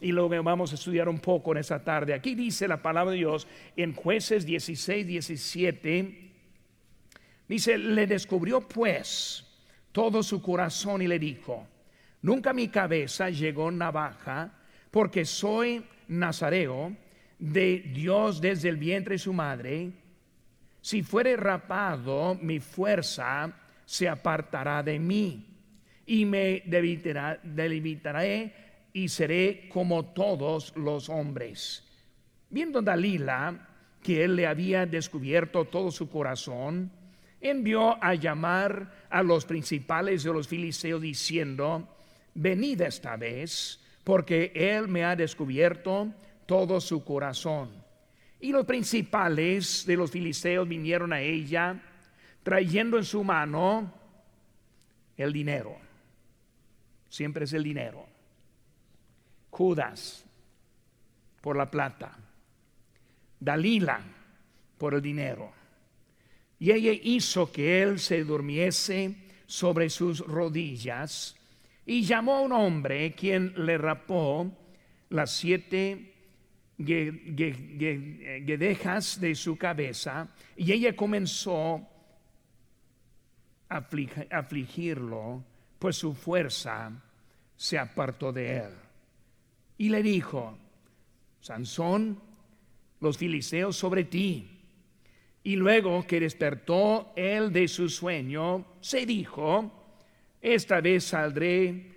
Y lo vamos a estudiar un poco en esta tarde. Aquí dice la palabra de Dios en jueces 16, 17. Dice, le descubrió pues todo su corazón y le dijo, nunca mi cabeza llegó navaja, porque soy nazareo de Dios desde el vientre de su madre. Si fuere rapado, mi fuerza se apartará de mí y me debilitaré y seré como todos los hombres. Viendo Dalila que él le había descubierto todo su corazón, envió a llamar a los principales de los filisteos diciendo, venid esta vez, porque él me ha descubierto todo su corazón. Y los principales de los filisteos vinieron a ella, trayendo en su mano el dinero. Siempre es el dinero. Judas por la plata. Dalila por el dinero. Y ella hizo que él se durmiese sobre sus rodillas y llamó a un hombre quien le rapó las siete guedejas de su cabeza y ella comenzó a afligirlo, pues su fuerza se apartó de él. Y le dijo, Sansón, los filisteos sobre ti y luego que despertó él de su sueño, se dijo, esta vez saldré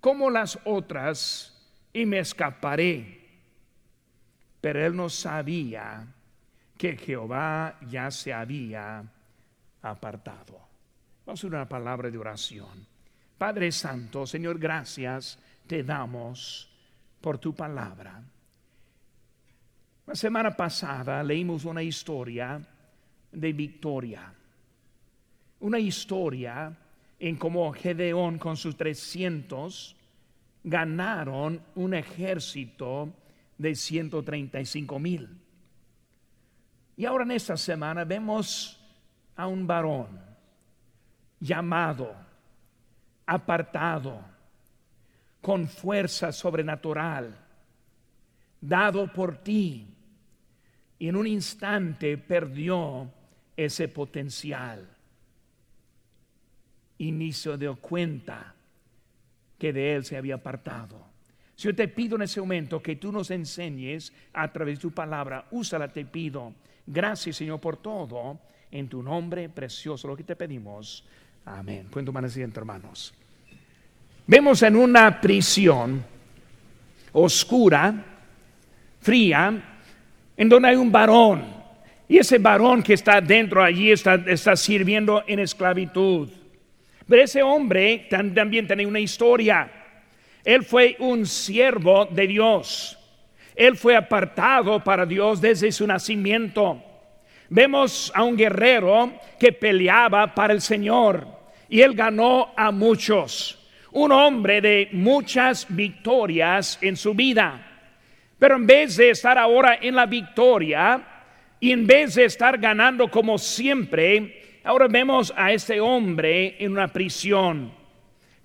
como las otras y me escaparé. Pero él no sabía que Jehová ya se había apartado. Vamos a una palabra de oración. Padre Santo, Señor, gracias te damos por tu palabra. La semana pasada leímos una historia de victoria. Una historia en cómo Gedeón con sus 300 ganaron un ejército de 135 mil. Y ahora en esta semana vemos a un varón llamado, apartado, con fuerza sobrenatural, dado por ti y en un instante perdió ese potencial y ni se dio cuenta que de él se había apartado. Si yo te pido en ese momento que tú nos enseñes a través de tu palabra, úsala, te pido. Gracias, Señor, por todo. En tu nombre precioso, lo que te pedimos. Amén. Tomar asiento, hermanos. Vemos en una prisión oscura, fría, en donde hay un varón. Y ese varón que está dentro allí está, está sirviendo en esclavitud. Pero ese hombre también tiene una historia. Él fue un siervo de Dios. Él fue apartado para Dios desde su nacimiento. Vemos a un guerrero que peleaba para el Señor y él ganó a muchos. Un hombre de muchas victorias en su vida. Pero en vez de estar ahora en la victoria y en vez de estar ganando como siempre, ahora vemos a este hombre en una prisión.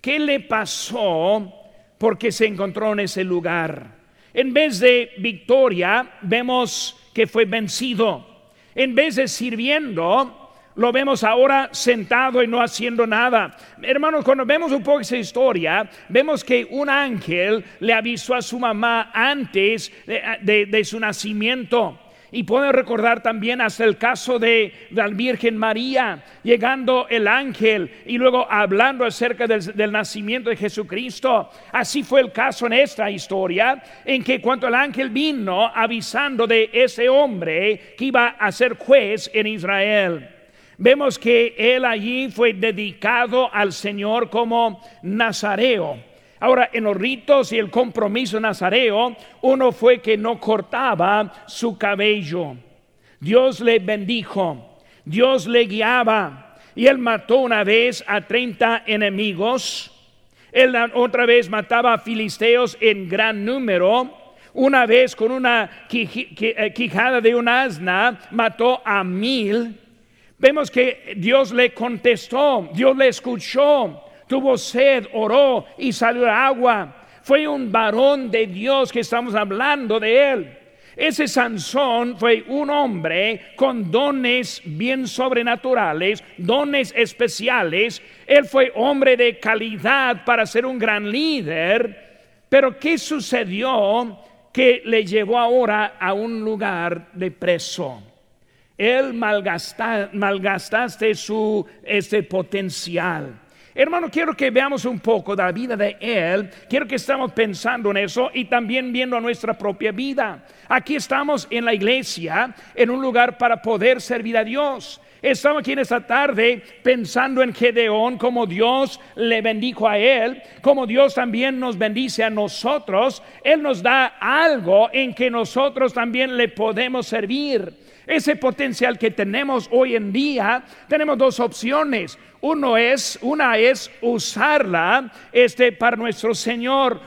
¿Qué le pasó porque se encontró en ese lugar? En vez de victoria, vemos que fue vencido. En vez de sirviendo, lo vemos ahora sentado y no haciendo nada. Hermanos, cuando vemos un poco esa historia, vemos que un ángel le avisó a su mamá antes de, su nacimiento. Y pueden recordar también hasta el caso de la Virgen María, llegando el ángel y luego hablando acerca del, del, nacimiento de Jesucristo. Así fue el caso en esta historia, en que cuando el ángel vino avisando de ese hombre que iba a ser juez en Israel. Vemos que él allí fue dedicado al Señor como nazareo. Ahora, en los ritos y el compromiso nazareo, uno fue que no cortaba su cabello. Dios le bendijo, Dios le guiaba y él mató una vez a 30 enemigos. Él otra vez mataba a filisteos en gran número. Una vez con una eh, quijada de un asna mató a mil. Vemos que Dios le contestó, Dios le escuchó, tuvo sed, oró y salió agua. fue un varón de Dios que estamos hablando de él. Ese Sansón fue un hombre con dones bien sobrenaturales, dones especiales. Él fue hombre de calidad para ser un gran líder. Pero ¿qué sucedió que le llevó ahora a un lugar de preso? Él malgastaste su este potencial. Hermano, quiero que veamos un poco de la vida de Él. Quiero que estamos pensando en eso y también viendo nuestra propia vida. Aquí estamos en la iglesia, en un lugar para poder servir a Dios. Estamos aquí en esta tarde pensando en Gedeón, como Dios le bendijo a él, como Dios también nos bendice a nosotros. Él nos da algo en que nosotros también le podemos servir. Ese potencial que tenemos hoy en día, tenemos dos opciones. Uno es, una es usarla este, para nuestro Señor,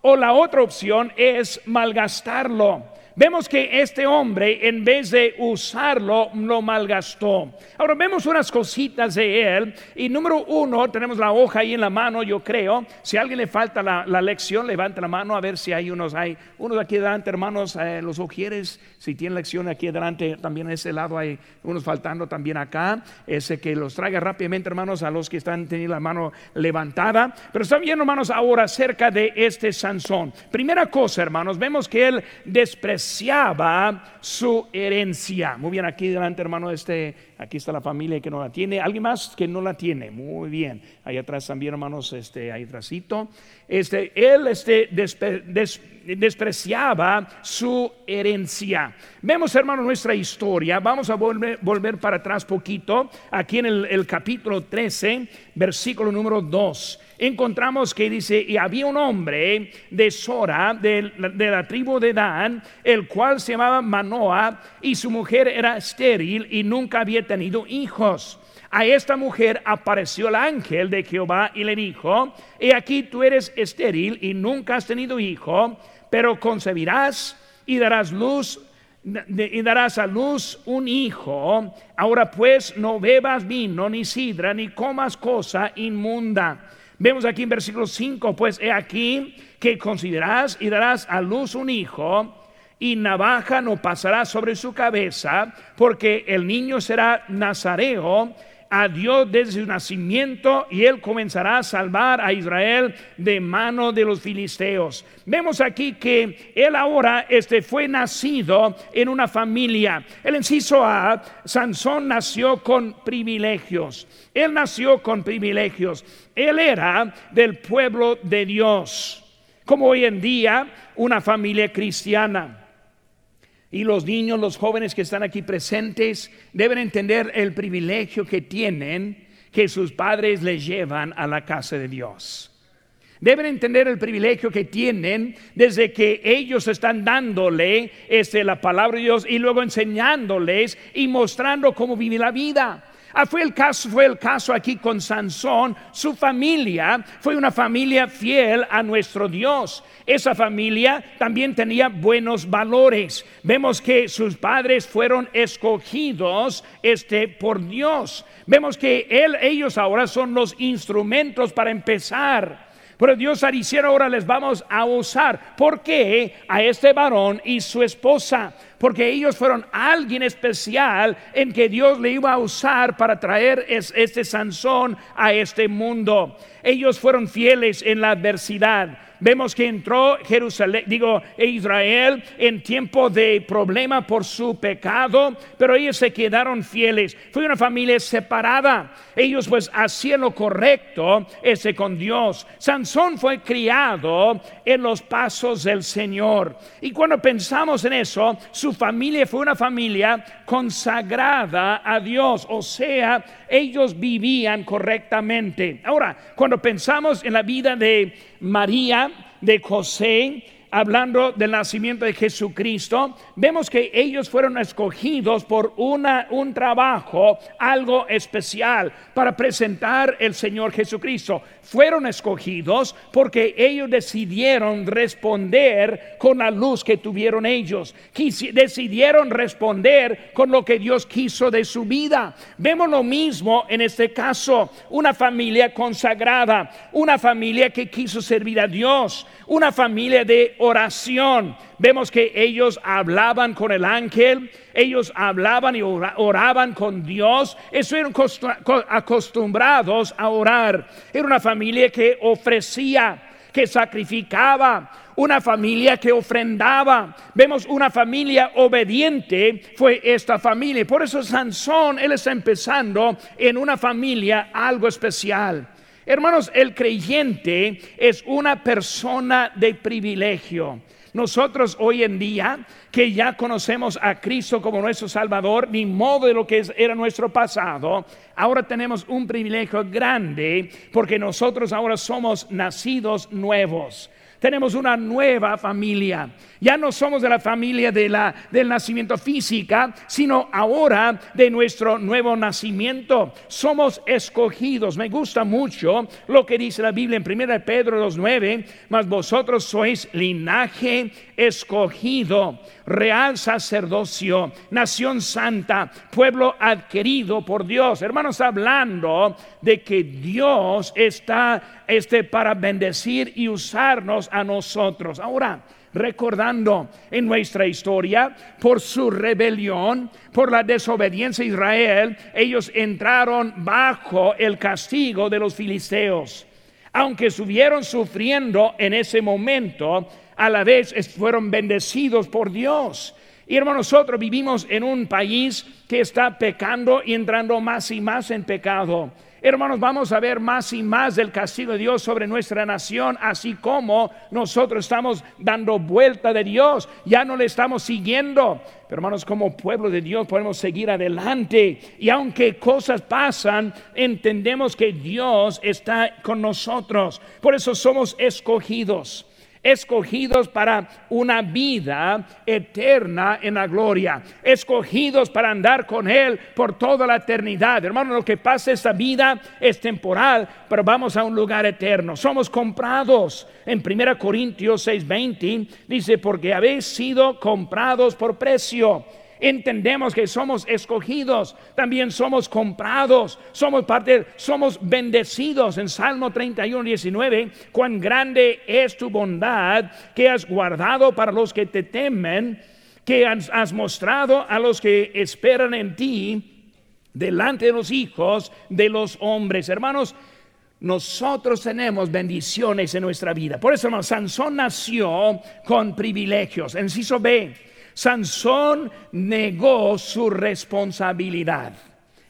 o la otra opción es malgastarlo. Vemos que este hombre, en vez de usarlo, lo malgastó. Ahora vemos unas cositas de él. Y número uno, tenemos la hoja ahí en la mano, yo creo. Si a alguien le falta la, lección, levante la mano a ver si hay unos. Hay unos aquí adelante, hermanos, eh, los ojieres. Si tienen lección aquí adelante, también a ese lado hay unos faltando también acá. Ese que los traiga rápidamente, hermanos, a los que están teniendo la mano levantada. Pero están viendo, hermanos, ahora acerca de este Sansón. Primera cosa, hermanos, vemos que él despreció su herencia. Muy bien, aquí delante, hermano, este, aquí está la familia que no la tiene. ¿Alguien más que no la tiene? Muy bien. Ahí atrás también, hermanos, este, ahí atrásito. Este, él este, despreciaba su herencia. Vemos, hermano, nuestra historia. Vamos a volver, volver para atrás poquito. Aquí en el, el capítulo 13, versículo número 2 encontramos que dice, y había un hombre de Sora, de, la tribu de Dan, el cual se llamaba Manoa, y su mujer era estéril y nunca había tenido hijos. A esta mujer apareció el ángel de Jehová y le dijo, he aquí tú eres estéril y nunca has tenido hijo, pero concebirás y darás luz y darás a luz un hijo. Ahora pues no bebas vino ni sidra ni comas cosa inmunda Vemos aquí en versículo 5, pues he aquí que considerarás y darás a luz un hijo y navaja no pasará sobre su cabeza, porque el niño será nazareo a Dios desde su nacimiento y él comenzará a salvar a Israel de mano de los filisteos. Vemos aquí que él ahora este fue nacido en una familia. El inciso A, Sansón nació con privilegios. Él nació con privilegios. Él era del pueblo de Dios. Como hoy en día una familia cristiana. Y los niños, los jóvenes que están aquí presentes, deben entender el privilegio que tienen que sus padres les llevan a la casa de Dios. Deben entender el privilegio que tienen desde que ellos están dándole este, la palabra de Dios y luego enseñándoles y mostrando cómo vivir la vida. Ah, fue el caso, fue el caso aquí con Sansón. Su familia fue una familia fiel a nuestro Dios. Esa familia también tenía buenos valores. Vemos que sus padres fueron escogidos este, por Dios. Vemos que él, ellos ahora son los instrumentos para empezar pero Dios dicho ahora les vamos a usar. ¿Por qué? A este varón y su esposa. Porque ellos fueron alguien especial en que Dios le iba a usar para traer este Sansón a este mundo. Ellos fueron fieles en la adversidad vemos que entró Jerusalén, digo, Israel en tiempo de problema por su pecado, pero ellos se quedaron fieles. Fue una familia separada. Ellos pues hacían lo correcto ese con Dios. Sansón fue criado en los pasos del Señor. Y cuando pensamos en eso, su familia fue una familia consagrada a Dios, o sea, ellos vivían correctamente. Ahora, cuando pensamos en la vida de María, de José, hablando del nacimiento de Jesucristo, vemos que ellos fueron escogidos por una, un trabajo, algo especial, para presentar el Señor Jesucristo. Fueron escogidos porque ellos decidieron responder con la luz que tuvieron ellos. decidieron responder con lo que Dios quiso de su vida. Vemos lo mismo en este caso, una familia consagrada, una familia que quiso servir a Dios, una familia de oración. Vemos que ellos hablaban con el ángel, ellos hablaban y oraban con Dios, estuvieron acostumbrados a orar. Era una familia que ofrecía, que sacrificaba, una familia que ofrendaba. Vemos una familia obediente, fue esta familia. Por eso Sansón, él está empezando en una familia algo especial. Hermanos, el creyente es una persona de privilegio. Nosotros hoy en día, que ya conocemos a Cristo como nuestro Salvador, ni modo de lo que era nuestro pasado, ahora tenemos un privilegio grande porque nosotros ahora somos nacidos nuevos tenemos una nueva familia. Ya no somos de la familia del nacimiento física, sino ahora de nuestro nuevo nacimiento. Somos escogidos. Me gusta mucho lo que dice la Biblia en 1 Pedro 2.9, mas vosotros sois linaje escogido, real sacerdocio, nación santa, pueblo adquirido por Dios. Hermanos, hablando de que Dios está este, para bendecir y usarnos a nosotros. Ahora, recordando en nuestra historia, por su rebelión, por la desobediencia de Israel, ellos entraron bajo el castigo de los filisteos. Aunque estuvieron sufriendo en ese momento, a la vez fueron bendecidos por Dios. Y hermanos, nosotros vivimos en un país que está pecando y entrando más y más en pecado. Hermanos, vamos a ver más y más del castigo de Dios sobre nuestra nación, así como nosotros estamos dando vuelta de Dios, ya no le estamos siguiendo. Pero hermanos, como pueblo de Dios podemos seguir adelante. Y aunque cosas pasan, entendemos que Dios está con nosotros. Por eso somos escogidos escogidos para una vida eterna en la gloria, escogidos para andar con Él por toda la eternidad. Hermano, lo que pasa esta vida es temporal, pero vamos a un lugar eterno. Somos comprados. En 1 Corintios 6:20 dice, porque habéis sido comprados por precio entendemos que somos escogidos, también somos comprados, somos parte, somos bendecidos. En Salmo 31, 19, cuán grande es tu bondad que has guardado para los que te temen, que has, mostrado a los que esperan en ti delante de los hijos de los hombres. Hermanos, nosotros tenemos bendiciones en nuestra vida. Por eso, hermano, Sansón nació con privilegios. Enciso B Sansón negó su responsabilidad.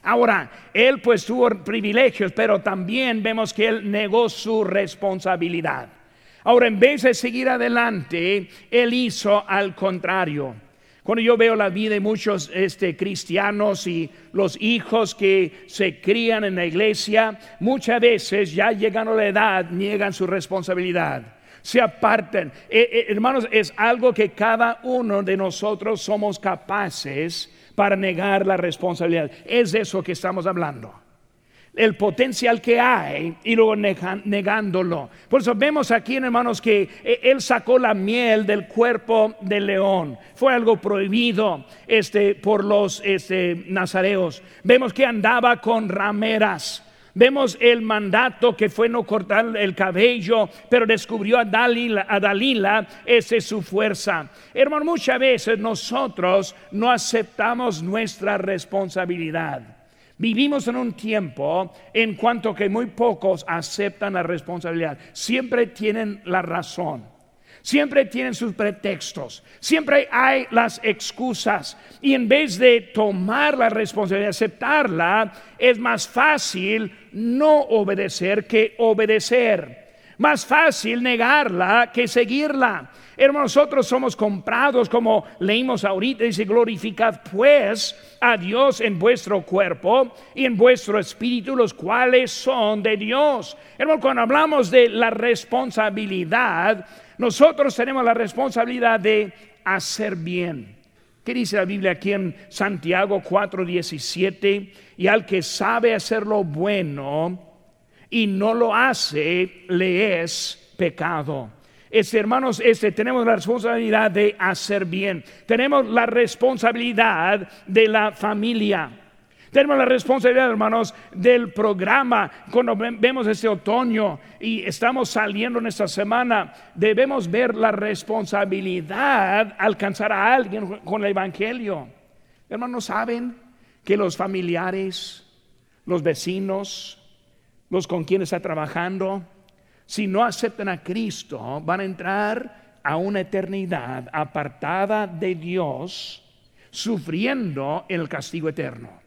Ahora, él pues tuvo privilegios, pero también vemos que él negó su responsabilidad. Ahora, en vez de seguir adelante, él hizo al contrario. Cuando yo veo la vida de muchos este, cristianos y los hijos que se crían en la iglesia, muchas veces ya llegando a la edad niegan su responsabilidad se aparten. Eh, eh, hermanos, es algo que cada uno de nosotros somos capaces para negar la responsabilidad. Es eso que estamos hablando. El potencial que hay y luego negándolo. Por eso vemos aquí, hermanos, que eh, él sacó la miel del cuerpo del león. Fue algo prohibido este, por los este, nazareos. Vemos que andaba con rameras Vemos el mandato que fue no cortar el cabello, pero descubrió a Dalila, a Dalila esa es su fuerza. Hermano, muchas veces nosotros no aceptamos nuestra responsabilidad. Vivimos en un tiempo en cuanto que muy pocos aceptan la responsabilidad. Siempre tienen la razón. Siempre tienen sus pretextos, siempre hay las excusas. Y en vez de tomar la responsabilidad, aceptarla, es más fácil no obedecer que obedecer. Más fácil negarla que seguirla. Hermanos, nosotros somos comprados, como leímos ahorita, dice, glorificad pues a Dios en vuestro cuerpo y en vuestro espíritu, los cuales son de Dios. Hermanos, cuando hablamos de la responsabilidad, nosotros tenemos la responsabilidad de hacer bien. ¿Qué dice la Biblia aquí en Santiago 4:17? Y al que sabe hacer lo bueno, y no lo hace, le es pecado. Este, hermanos, este, tenemos la responsabilidad de hacer bien. Tenemos la responsabilidad de la familia. Tenemos la responsabilidad, hermanos, del programa. Cuando vemos este otoño y estamos saliendo en esta semana, debemos ver la responsabilidad alcanzar a alguien con el Evangelio. Hermanos, ¿saben que los familiares, los vecinos, los con quienes está trabajando, si no aceptan a Cristo, van a entrar a una eternidad apartada de Dios, sufriendo el castigo eterno.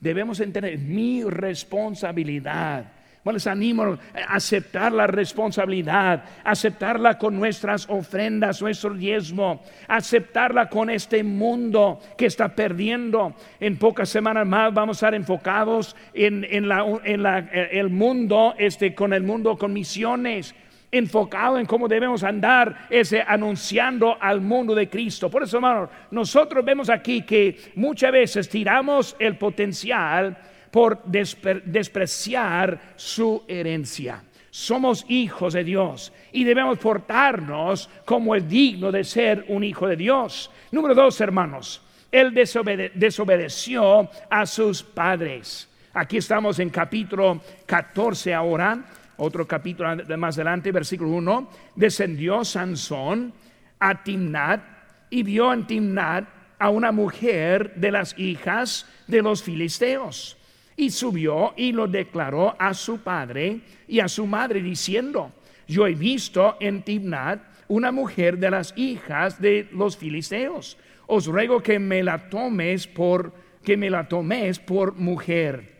Debemos entender mi responsabilidad les animo a aceptar la responsabilidad, aceptarla con nuestras ofrendas, nuestro diezmo, aceptarla con este mundo que está perdiendo. En pocas semanas más vamos a estar enfocados en, el mundo, este, con el mundo con misiones enfocado en cómo debemos andar ese anunciando al mundo de Cristo. Por eso, hermanos, nosotros vemos aquí que muchas veces tiramos el potencial por despreciar su herencia. Somos hijos de Dios y debemos portarnos como es digno de ser un hijo de Dios. Número dos, hermanos, él desobedeció a sus padres. Aquí estamos en capítulo 14 ahora, otro capítulo más adelante, versículo 1. Descendió Sansón a Timnat y vio en Timnat a una mujer de las hijas de los filisteos y subió y lo declaró a su padre y a su madre diciendo, yo he visto en Tibnat una mujer de las hijas de los filisteos. Os ruego que me la tomes por que me la tomes por mujer.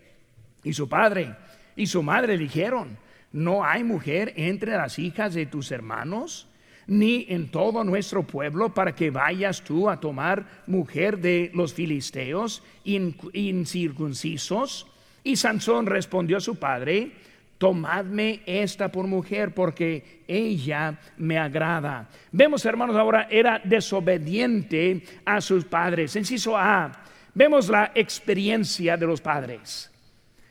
Y su padre y su madre dijeron, no hay mujer entre las hijas de tus hermanos, ni en todo nuestro pueblo, para que vayas tú a tomar mujer de los filisteos incircuncisos. Y Sansón respondió a su padre, tomadme esta por mujer porque ella me agrada. Vemos, hermanos, ahora era desobediente a sus padres. Inciso A, vemos la experiencia de los padres.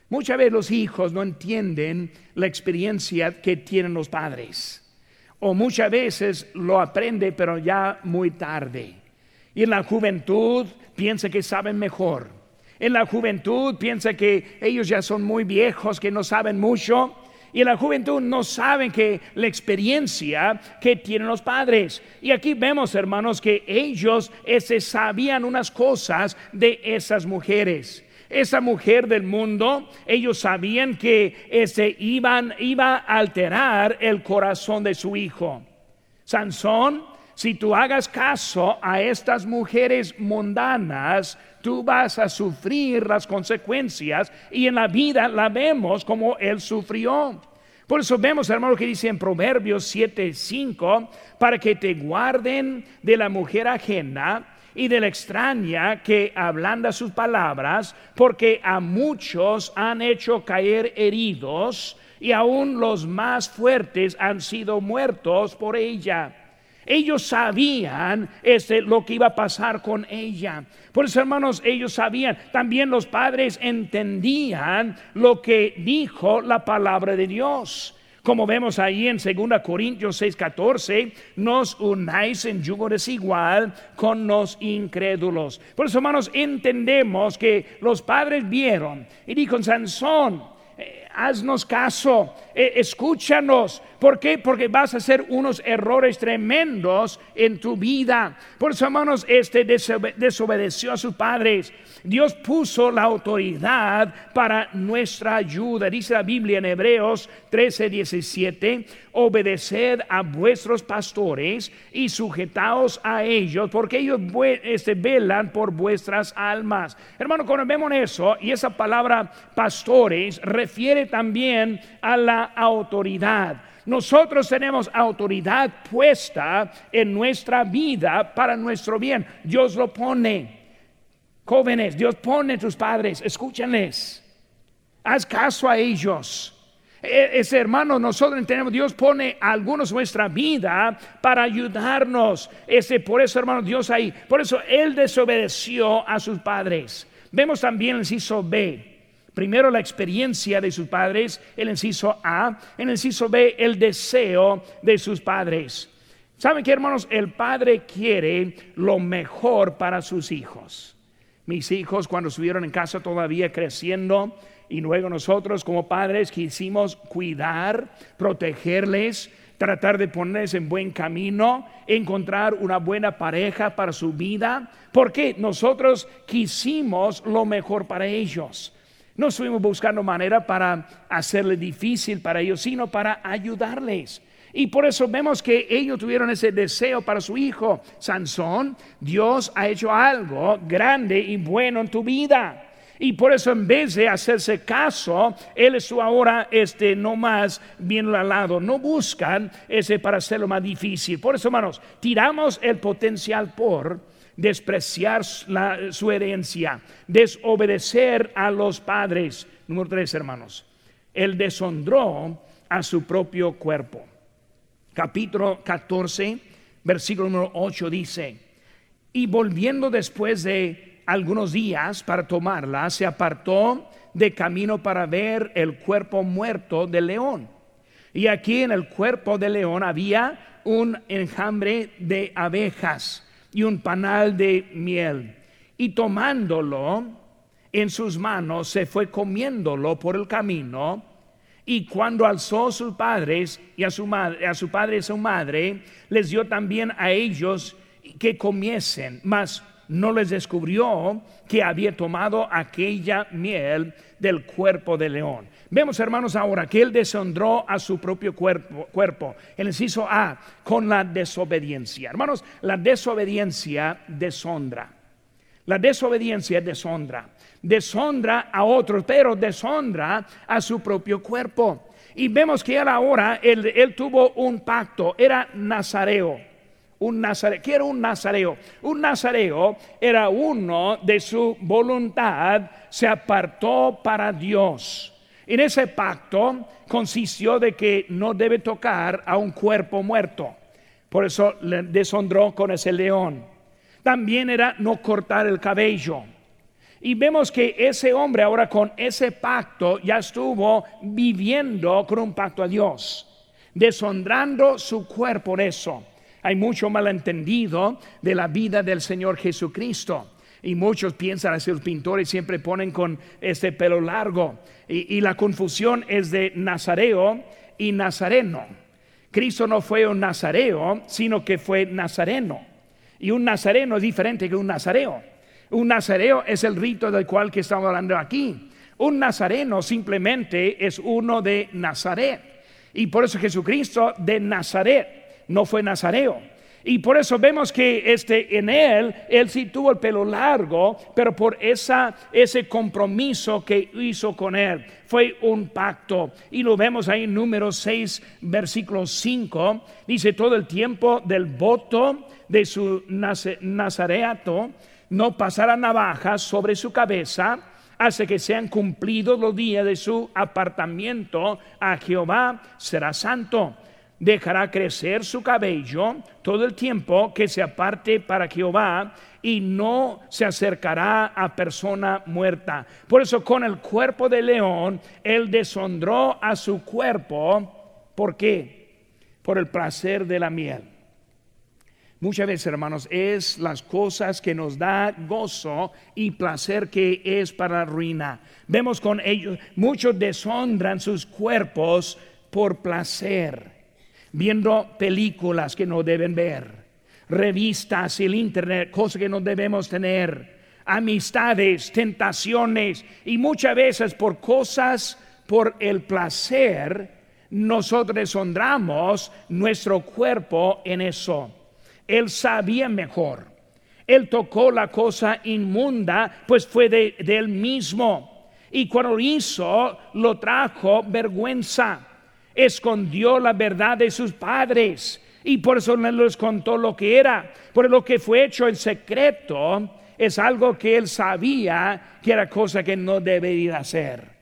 Muchas veces los hijos no entienden la experiencia que tienen los padres. O muchas veces lo aprende, pero ya muy tarde. Y en la juventud piensa que saben mejor. En la juventud piensa que ellos ya son muy viejos, que no saben mucho. Y en la juventud no saben que la experiencia que tienen los padres. Y aquí vemos, hermanos, que ellos ese, sabían unas cosas de esas mujeres. Esa mujer del mundo, ellos sabían que ese iban, iba a alterar el corazón de su hijo. Sansón, si tú hagas caso a estas mujeres mundanas, tú vas a sufrir las consecuencias y en la vida la vemos como él sufrió. Por eso vemos, hermano, que dice en Proverbios 7:5, para que te guarden de la mujer ajena y de la extraña que ablanda sus palabras, porque a muchos han hecho caer heridos y aún los más fuertes han sido muertos por ella. Ellos sabían este, lo que iba a pasar con ella. Por eso, hermanos, ellos sabían. También los padres entendían lo que dijo la palabra de Dios. Como vemos ahí en 2 Corintios 6:14, nos unáis en yugo desigual con los incrédulos. Por eso, hermanos, entendemos que los padres vieron y dijo Sansón, eh, haznos caso, eh, escúchanos. ¿Por qué? Porque vas a hacer unos errores tremendos en tu vida. Por eso, hermanos, este desobedeció a sus padres. Dios puso la autoridad para nuestra ayuda. Dice la Biblia en Hebreos 13, 17, obedeced a vuestros pastores y sujetaos a ellos, porque ellos este, velan por vuestras almas. Hermano, cuando vemos eso, y esa palabra pastores refiere también a la autoridad. Nosotros tenemos autoridad puesta en nuestra vida para nuestro bien. Dios lo pone. Jóvenes, Dios pone tus padres, escúchenles. Haz caso a ellos. E, ese hermano, nosotros entendemos, Dios pone a algunos nuestra vida para ayudarnos. Ese, por eso, hermano, Dios ahí. Por eso Él desobedeció a sus padres. Vemos también el inciso. Primero la experiencia de sus padres, el inciso A. El inciso B, el deseo de sus padres. ¿Saben qué, hermanos? El padre quiere lo mejor para sus hijos. Mis hijos, cuando estuvieron en casa todavía creciendo, y luego nosotros como padres quisimos cuidar, protegerles, tratar de ponerles en buen camino, encontrar una buena pareja para su vida, porque nosotros quisimos lo mejor para ellos. No estuvimos buscando manera para hacerle difícil para ellos, sino para ayudarles. Y por eso vemos que ellos tuvieron ese deseo para su hijo. Sansón, Dios ha hecho algo grande y bueno en tu vida. Y por eso en vez de hacerse caso, él es ahora este no más bien al lado. No buscan ese para hacerlo más difícil. Por eso, hermanos, tiramos el potencial por despreciar su herencia, desobedecer a los padres. Número tres, hermanos. Él deshonró a su propio cuerpo. Capítulo 14, versículo número 8 dice, y volviendo después de algunos días para tomarla, se apartó de camino para ver el cuerpo muerto del león. Y aquí en el cuerpo del león había un enjambre de abejas y un panal de miel. Y tomándolo en sus manos, se fue comiéndolo por el camino. Y cuando alzó a sus padres y a su, madre, a su padre y a su madre, les dio también a ellos que comiesen. Mas no les descubrió que había tomado aquella miel del cuerpo del león. Vemos, hermanos, ahora que él deshonró a su propio cuerpo, cuerpo. El inciso A, con la desobediencia. Hermanos, la desobediencia deshonra. La desobediencia deshonra. Deshonra a otros, pero deshonra a su propio cuerpo. Y vemos que él ahora, él, él tuvo un pacto, era nazareo un nazareo. ¿Qué era un nazareo? Un nazareo era uno de su voluntad, se apartó para Dios. En ese pacto consistió de que no debe tocar a un cuerpo muerto. Por eso le deshonró con ese león. También era no cortar el cabello. Y vemos que ese hombre ahora con ese pacto ya estuvo viviendo con un pacto a Dios, deshonrando su cuerpo por eso. Hay mucho malentendido de la vida del Señor Jesucristo. Y muchos piensan, así los pintores siempre ponen con este pelo largo. Y, la confusión es de nazareo y nazareno. Cristo no fue un nazareo, sino que fue nazareno. Y un nazareno es diferente que un nazareo. Un nazareo es el rito del cual que estamos hablando aquí. Un nazareno simplemente es uno de Nazaret. Y por eso Jesucristo de Nazaret no fue nazareo. Y por eso vemos que este, en él, él sí tuvo el pelo largo, pero por esa, ese compromiso que hizo con él, fue un pacto. Y lo vemos ahí en número 6, versículo 5, dice todo el tiempo del voto de su nazareato, no pasará navajas sobre su cabeza, hasta que sean cumplidos los días de su apartamiento. A Jehová, será santo dejará crecer su cabello todo el tiempo que se aparte para Jehová y no se acercará a persona muerta. Por eso con el cuerpo de león, él deshonró a su cuerpo. ¿Por qué? Por el placer de la miel. Muchas veces, hermanos, es las cosas que nos da gozo y placer que es para ruina. Vemos con ellos, muchos deshonran sus cuerpos por placer viendo películas que no deben ver, revistas, el internet, cosas que no debemos tener, amistades, tentaciones y muchas veces por cosas, por el placer, nosotros deshonramos nuestro cuerpo en eso. Él sabía mejor. Él tocó la cosa inmunda, pues fue de, él mismo. Y cuando lo hizo, lo trajo vergüenza. Escondió la verdad de sus padres y por eso no les contó lo que era. Por lo que fue hecho en secreto es algo que él sabía que era cosa que no debería hacer.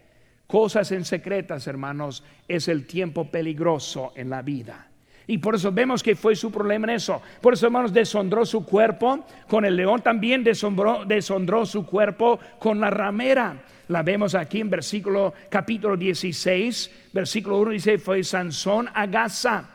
Cosas en secretas, hermanos, es el tiempo peligroso en la vida. Y por eso vemos que fue su problema en eso. Por eso, hermanos, deshondró su cuerpo con el león, también deshondró, su cuerpo con la ramera. La vemos aquí en versículo capítulo 16, versículo 1 dice, fue Sansón a Gaza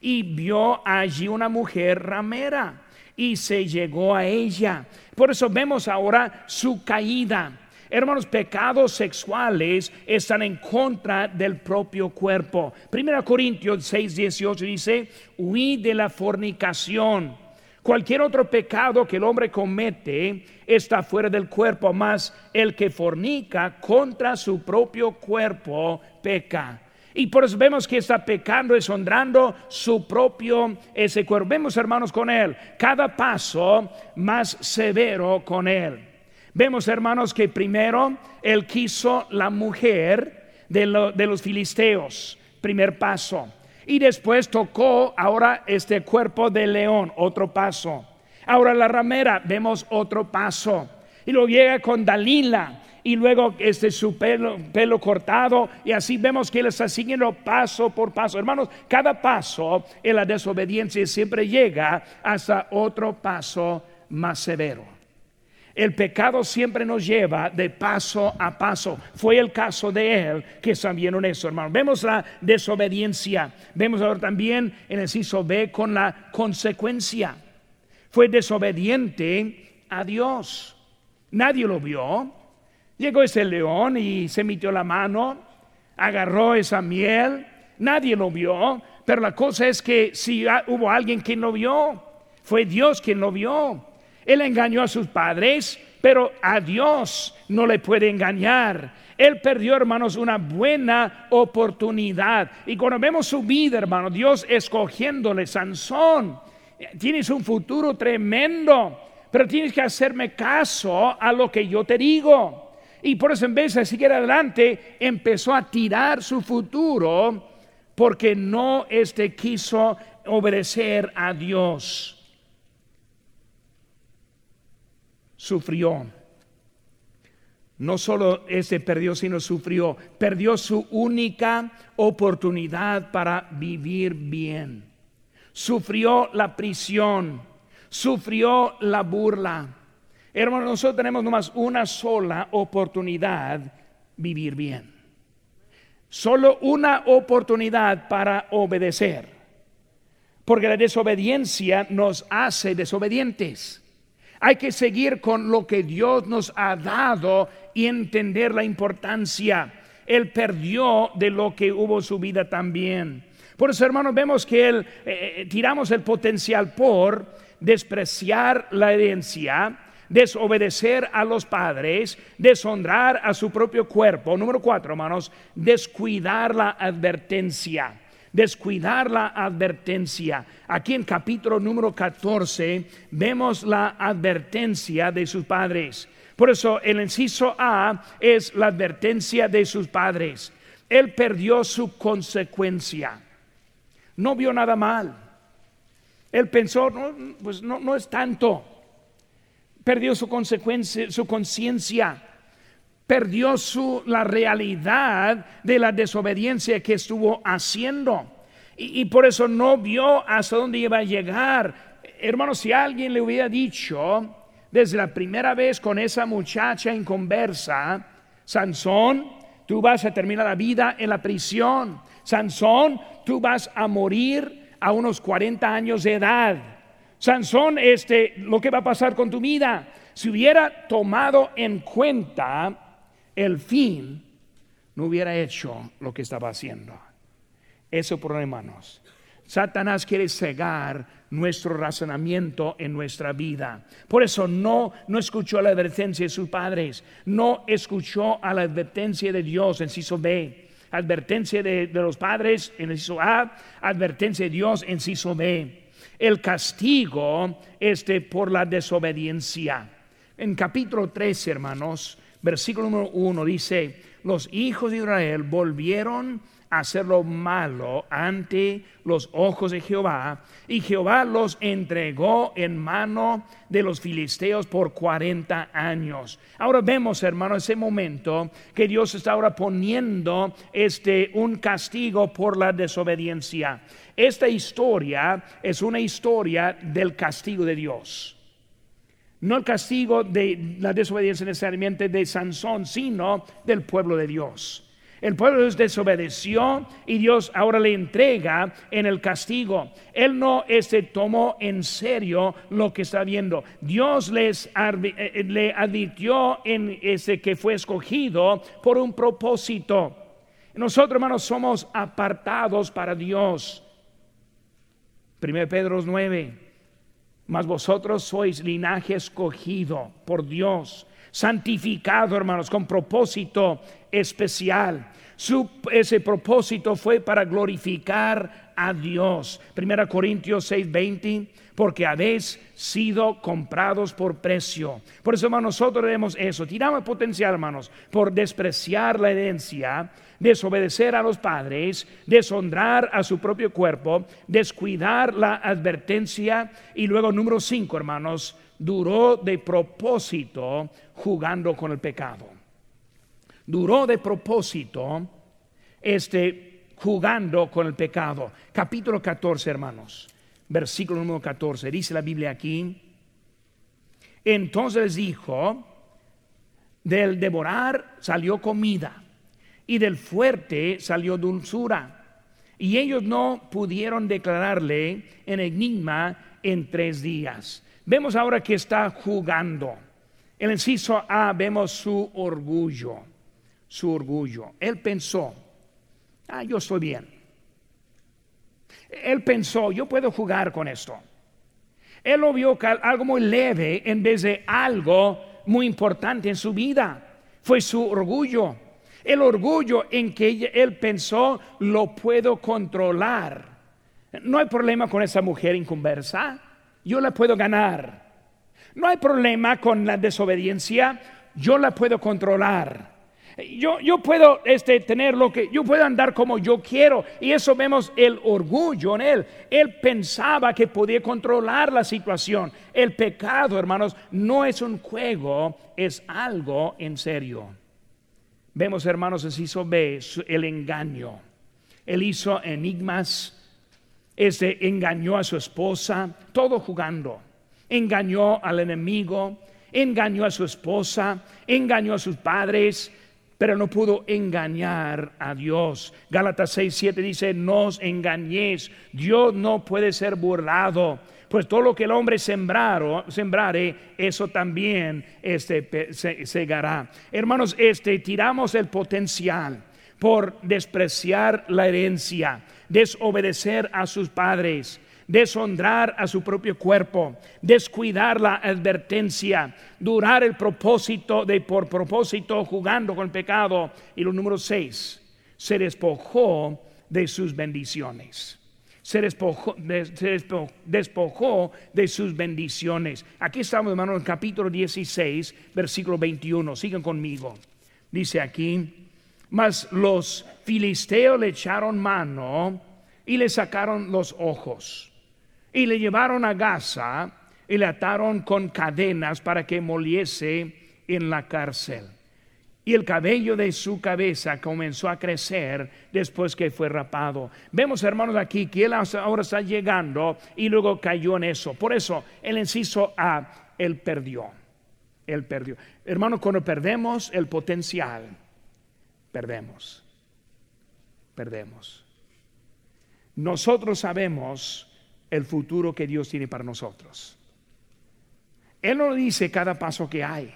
y vio allí una mujer ramera y se llegó a ella. Por eso vemos ahora su caída. Hermanos, pecados sexuales están en contra del propio cuerpo. Primera Corintios 6, 18 dice, huí de la fornicación. Cualquier otro pecado que el hombre comete está fuera del cuerpo, más el que fornica contra su propio cuerpo peca. Y por eso vemos que está pecando, deshonrando su propio ese cuerpo. Vemos, hermanos, con él, cada paso más severo con él. Vemos, hermanos, que primero él quiso la mujer de, los filisteos, primer paso. Y después tocó ahora este cuerpo de león, otro paso. Ahora la ramera, vemos otro paso. Y luego llega con Dalila y luego este su pelo, pelo cortado y así vemos que él está siguiendo paso por paso. Hermanos, cada paso en la desobediencia siempre llega hasta otro paso más severo. El pecado siempre nos lleva de paso a paso. Fue el caso de él que en eso, hermano. Vemos la desobediencia. Vemos ahora también en el ciso B con la consecuencia. Fue desobediente a Dios. Nadie lo vio. Llegó ese león y se metió la mano, agarró esa miel. Nadie lo vio. Pero la cosa es que si hubo alguien que lo vio, fue Dios quien lo vio. Él engañó a sus padres, pero a Dios no le puede engañar. Él perdió, hermanos, una buena oportunidad. Y cuando vemos su vida, hermano, Dios escogiéndole, Sansón, tienes un futuro tremendo, pero tienes que hacerme caso a lo que yo te digo. Y por eso en vez de seguir adelante, empezó a tirar su futuro porque no este quiso obedecer a Dios. Sufrió. No solo ese perdió, sino sufrió. Perdió su única oportunidad para vivir bien. Sufrió la prisión. Sufrió la burla. Hermanos, nosotros tenemos nomás una sola oportunidad vivir bien. Solo una oportunidad para obedecer. Porque la desobediencia nos hace desobedientes. Hay que seguir con lo que Dios nos ha dado y entender la importancia. Él perdió de lo que hubo su vida también. Por eso, hermanos, vemos que él, eh, eh, tiramos el potencial por despreciar la herencia, desobedecer a los padres, deshonrar a su propio cuerpo. Número cuatro, hermanos, descuidar la advertencia descuidar la advertencia. Aquí en capítulo número 14 vemos la advertencia de sus padres. Por eso el inciso A es la advertencia de sus padres. Él perdió su consecuencia. No vio nada mal. Él pensó, no, pues no, no es tanto. Perdió su consecuencia, su conciencia perdió su, la realidad de la desobediencia que estuvo haciendo. Y, por eso no vio hasta dónde iba a llegar. Hermano, si alguien le hubiera dicho desde la primera vez con esa muchacha en conversa, Sansón, tú vas a terminar la vida en la prisión. Sansón, tú vas a morir a unos 40 años de edad. Sansón, este, lo que va a pasar con tu vida. Si hubiera tomado en cuenta el fin, no hubiera hecho lo que estaba haciendo. Eso por hermanos. Satanás quiere cegar nuestro razonamiento en nuestra vida. Por eso no, no escuchó la advertencia de sus padres, no escuchó a la advertencia de Dios en Ciso B, advertencia de, los padres en Ciso A, advertencia de Dios en Ciso B. El castigo este por la desobediencia. En capítulo 13, hermanos, versículo número 1 dice, los hijos de Israel volvieron hacer lo malo ante los ojos de Jehová, y Jehová los entregó en mano de los filisteos por 40 años. Ahora vemos, hermano, ese momento que Dios está ahora poniendo este un castigo por la desobediencia. Esta historia es una historia del castigo de Dios. No el castigo de la desobediencia necesariamente de Sansón, sino del pueblo de Dios. El pueblo desobedeció y Dios ahora le entrega en el castigo. Él no este, tomó en serio lo que está viendo. Dios les eh, eh, le advirtió en ese que fue escogido por un propósito. Nosotros, hermanos, somos apartados para Dios. 1 Pedro 9. Mas vosotros sois linaje escogido por Dios, santificado, hermanos, con propósito especial. Ese propósito fue para glorificar a Dios. Primera Corintios 6:20, porque habéis sido comprados por precio. Por eso, hermanos, nosotros vemos eso. Tiramos potencial, hermanos, por despreciar la herencia desobedecer a los padres, deshonrar a su propio cuerpo, descuidar la advertencia y luego número cinco, hermanos, duró de propósito jugando con el pecado. Duró de propósito este jugando con el pecado. Capítulo 14, hermanos. Versículo número 14. Dice la Biblia aquí. Entonces dijo, del devorar salió comida y del fuerte salió dulzura. Y ellos no pudieron declararle en enigma en tres días. Vemos ahora que está jugando. El inciso A vemos su orgullo, su orgullo. Él pensó, ah, yo estoy bien. Él pensó, yo puedo jugar con esto. Él lo vio algo muy leve en vez de algo muy importante en su vida. Fue su orgullo. El orgullo en que él pensó lo puedo controlar. No hay problema con esa mujer inconversa. Yo la puedo ganar. No hay problema con la desobediencia. Yo la puedo controlar. Yo, yo, puedo este, tener lo que yo puedo andar como yo quiero. Y eso vemos el orgullo en él. Él pensaba que podía controlar la situación. El pecado, hermanos, no es un juego, es algo en serio. Vemos, hermanos, hizo B, el engaño. Él hizo enigmas, este engañó a su esposa, todo jugando. Engañó al enemigo, engañó a su esposa, engañó a sus padres, pero no pudo engañar a Dios. Gálatas 6, 7 dice, no os engañéis, Dios no puede ser burlado pues todo lo que el hombre sembraro, sembrare, eso también este, se, segará. Hermanos, este, tiramos el potencial por despreciar la herencia, desobedecer a sus padres, deshonrar a su propio cuerpo, descuidar la advertencia, durar el propósito de por propósito jugando con el pecado. Y lo número seis, se despojó de sus bendiciones se despojó, de sus bendiciones. Aquí estamos, hermano, en capítulo 16, versículo 21. Sigan conmigo. Dice aquí, mas los filisteos le echaron mano y le sacaron los ojos y le llevaron a Gaza y le ataron con cadenas para que moliese en la cárcel y el cabello de su cabeza comenzó a crecer después que fue rapado. Vemos, hermanos, aquí que él ahora está llegando y luego cayó en eso. Por eso, el inciso A, él perdió. Él perdió. Hermano, cuando perdemos el potencial, perdemos. Perdemos. Nosotros sabemos el futuro que Dios tiene para nosotros. Él no dice cada paso que hay.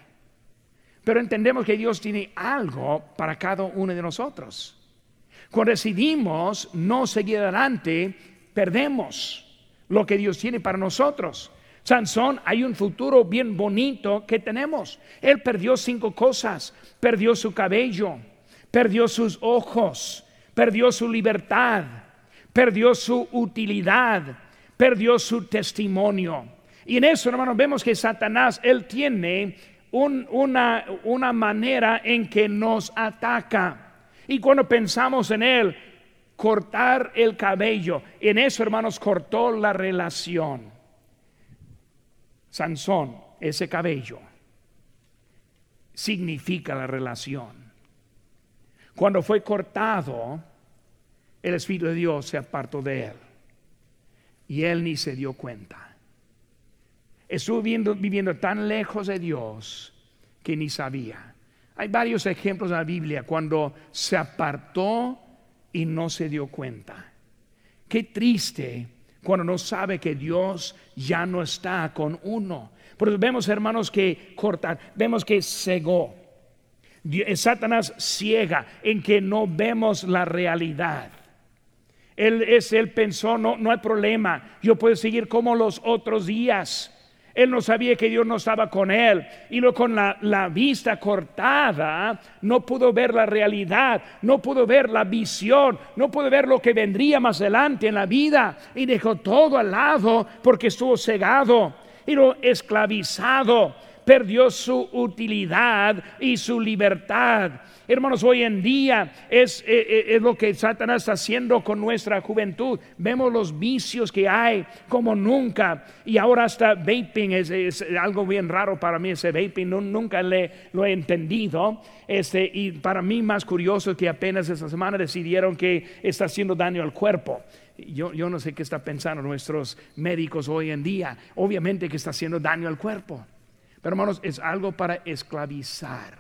Pero entendemos que Dios tiene algo para cada uno de nosotros. Cuando decidimos no seguir adelante, perdemos lo que Dios tiene para nosotros. Sansón, hay un futuro bien bonito que tenemos. Él perdió cinco cosas. Perdió su cabello, perdió sus ojos, perdió su libertad, perdió su utilidad, perdió su testimonio. Y en eso, hermanos, vemos que Satanás, él tiene una, una manera en que nos ataca. Y cuando pensamos en Él, cortar el cabello. En eso, hermanos, cortó la relación. Sansón, ese cabello, significa la relación. Cuando fue cortado, el Espíritu de Dios se apartó de él. Y él ni se dio cuenta. Estuvo viviendo, tan lejos de Dios que ni sabía. Hay varios ejemplos en la Biblia cuando se apartó y no se dio cuenta. Qué triste cuando no sabe que Dios ya no está con uno. Porque vemos, hermanos, que cortar, vemos que cegó. Satanás ciega en que no vemos la realidad. Él, es, él pensó, no, no hay problema, yo puedo seguir como los otros días. Él no sabía que Dios no estaba con él. Y lo con la, la, vista cortada, no pudo ver la realidad, no pudo ver la visión, no pudo ver lo que vendría más adelante en la vida. Y dejó todo al lado porque estuvo cegado y lo esclavizado. Perdió su utilidad y su libertad. Hermanos, hoy en día es, eh, eh, es, lo que Satanás está haciendo con nuestra juventud. Vemos los vicios que hay como nunca. Y ahora hasta vaping es, algo bien raro para mí ese vaping. nunca le, lo he entendido. Este, y para mí más curioso que apenas esta semana decidieron que está haciendo daño al cuerpo. Yo, yo no sé qué está pensando nuestros médicos hoy en día. Obviamente que está haciendo daño al cuerpo. Pero hermanos, es algo para esclavizar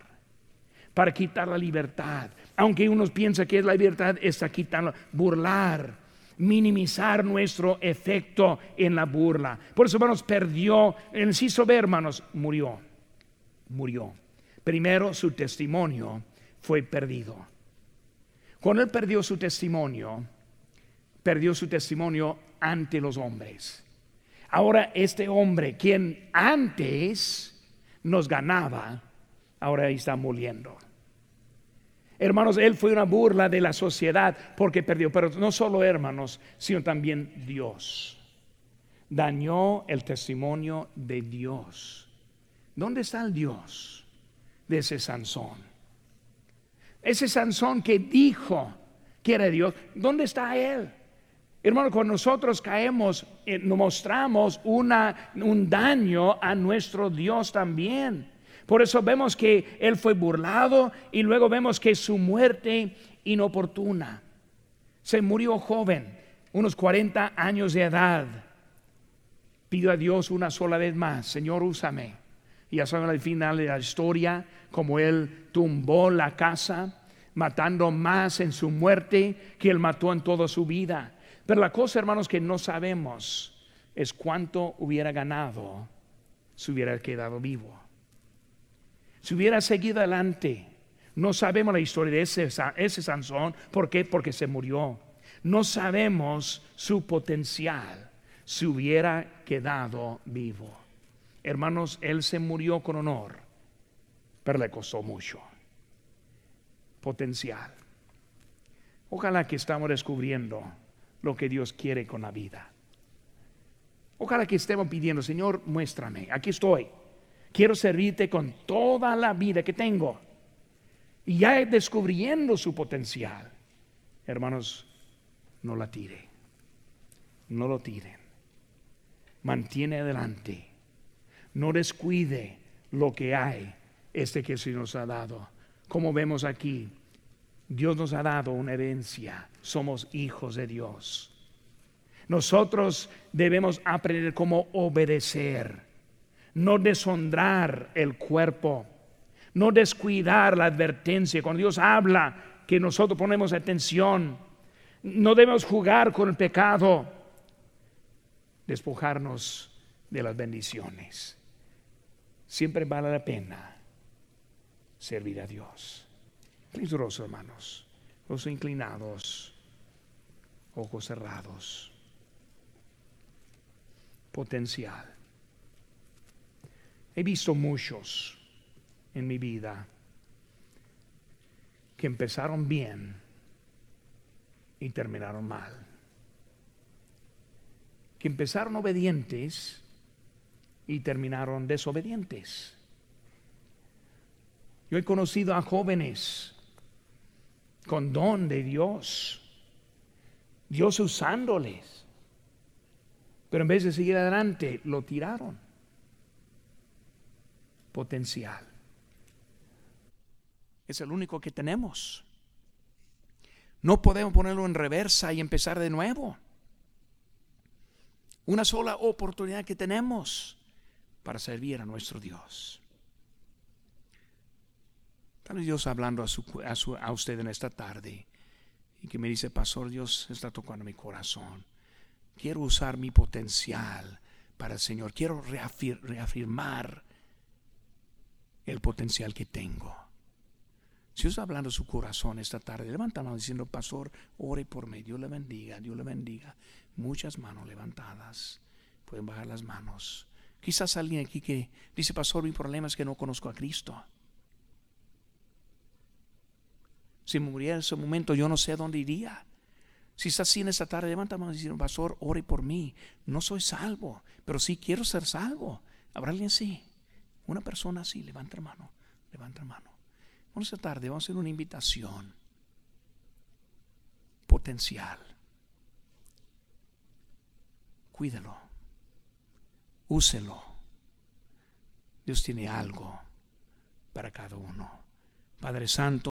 para quitar la libertad. Aunque unos piensan que es la libertad, está quitando, burlar, minimizar nuestro efecto en la burla. Por eso, hermanos, perdió, el inciso B, hermanos, murió, murió. Primero, su testimonio fue perdido. Cuando él perdió su testimonio, perdió su testimonio ante los hombres. Ahora este hombre, quien antes nos ganaba, ahora está muriendo. Hermanos, él fue una burla de la sociedad porque perdió, pero no solo hermanos, sino también Dios. Dañó el testimonio de Dios. ¿Dónde está el Dios de ese Sansón? Ese Sansón que dijo que era Dios, ¿dónde está él? Hermano, cuando nosotros caemos, eh, nos mostramos una, un daño a nuestro Dios también. Por eso vemos que él fue burlado y luego vemos que su muerte inoportuna. Se murió joven, unos 40 años de edad. Pido a Dios una sola vez más, Señor, úsame. Y ya saben al final de la historia, como él tumbó la casa, matando más en su muerte que él mató en toda su vida. Pero la cosa, hermanos, que no sabemos es cuánto hubiera ganado si hubiera quedado vivo. Si hubiera seguido adelante, no sabemos la historia de ese, Sansón. ¿Por qué? Porque se murió. No sabemos su potencial si hubiera quedado vivo. Hermanos, él se murió con honor, pero le costó mucho. Potencial. Ojalá que estamos descubriendo lo que Dios quiere con la vida. Ojalá que estemos pidiendo, Señor, muéstrame, aquí estoy. Quiero servirte con toda la vida que tengo. Y ya descubriendo su potencial. Hermanos, no la tire. No lo tiren. Mantiene adelante. No descuide lo que hay, este que se nos ha dado. Como vemos aquí, Dios nos ha dado una herencia. Somos hijos de Dios. Nosotros debemos aprender cómo obedecer no deshonrar el cuerpo, no descuidar la advertencia. Cuando Dios habla, que nosotros ponemos atención, no debemos jugar con el pecado, despojarnos de las bendiciones. Siempre vale la pena servir a Dios. Mis hermanos, los inclinados, ojos cerrados, potencial. He visto muchos en mi vida que empezaron bien y terminaron mal. Que empezaron obedientes y terminaron desobedientes. Yo he conocido a jóvenes con don de Dios Dios usándoles. Pero en vez de seguir adelante, lo tiraron. Potencial. Es el único que tenemos. No podemos ponerlo en reversa y empezar de nuevo. Una sola oportunidad que tenemos para servir a nuestro Dios. Tal Dios hablando a, su, a, usted en esta tarde y que me dice, Pastor, Dios está tocando mi corazón. Quiero usar mi potencial para el Señor. Quiero reafirmar el potencial que tengo. Si Dios está hablando su corazón esta tarde, levanta mano diciendo, Pastor, ore por mí. Dios le bendiga, Dios le bendiga. Muchas manos levantadas. Pueden bajar las manos. Quizás alguien aquí que dice, Pastor, mi problema es que no conozco a Cristo. Si muriera en ese momento, yo no sé a dónde iría. Si está así en esta tarde, levanta mano dice, Pastor, ore por mí. No soy salvo, pero sí quiero ser salvo. ¿Habrá alguien así? Una persona así, levanta la mano, levanta la mano. Vamos esta tarde, vamos a hacer una invitación potencial. Cuídalo. Úselo. Dios tiene algo para cada uno. Padre Santo.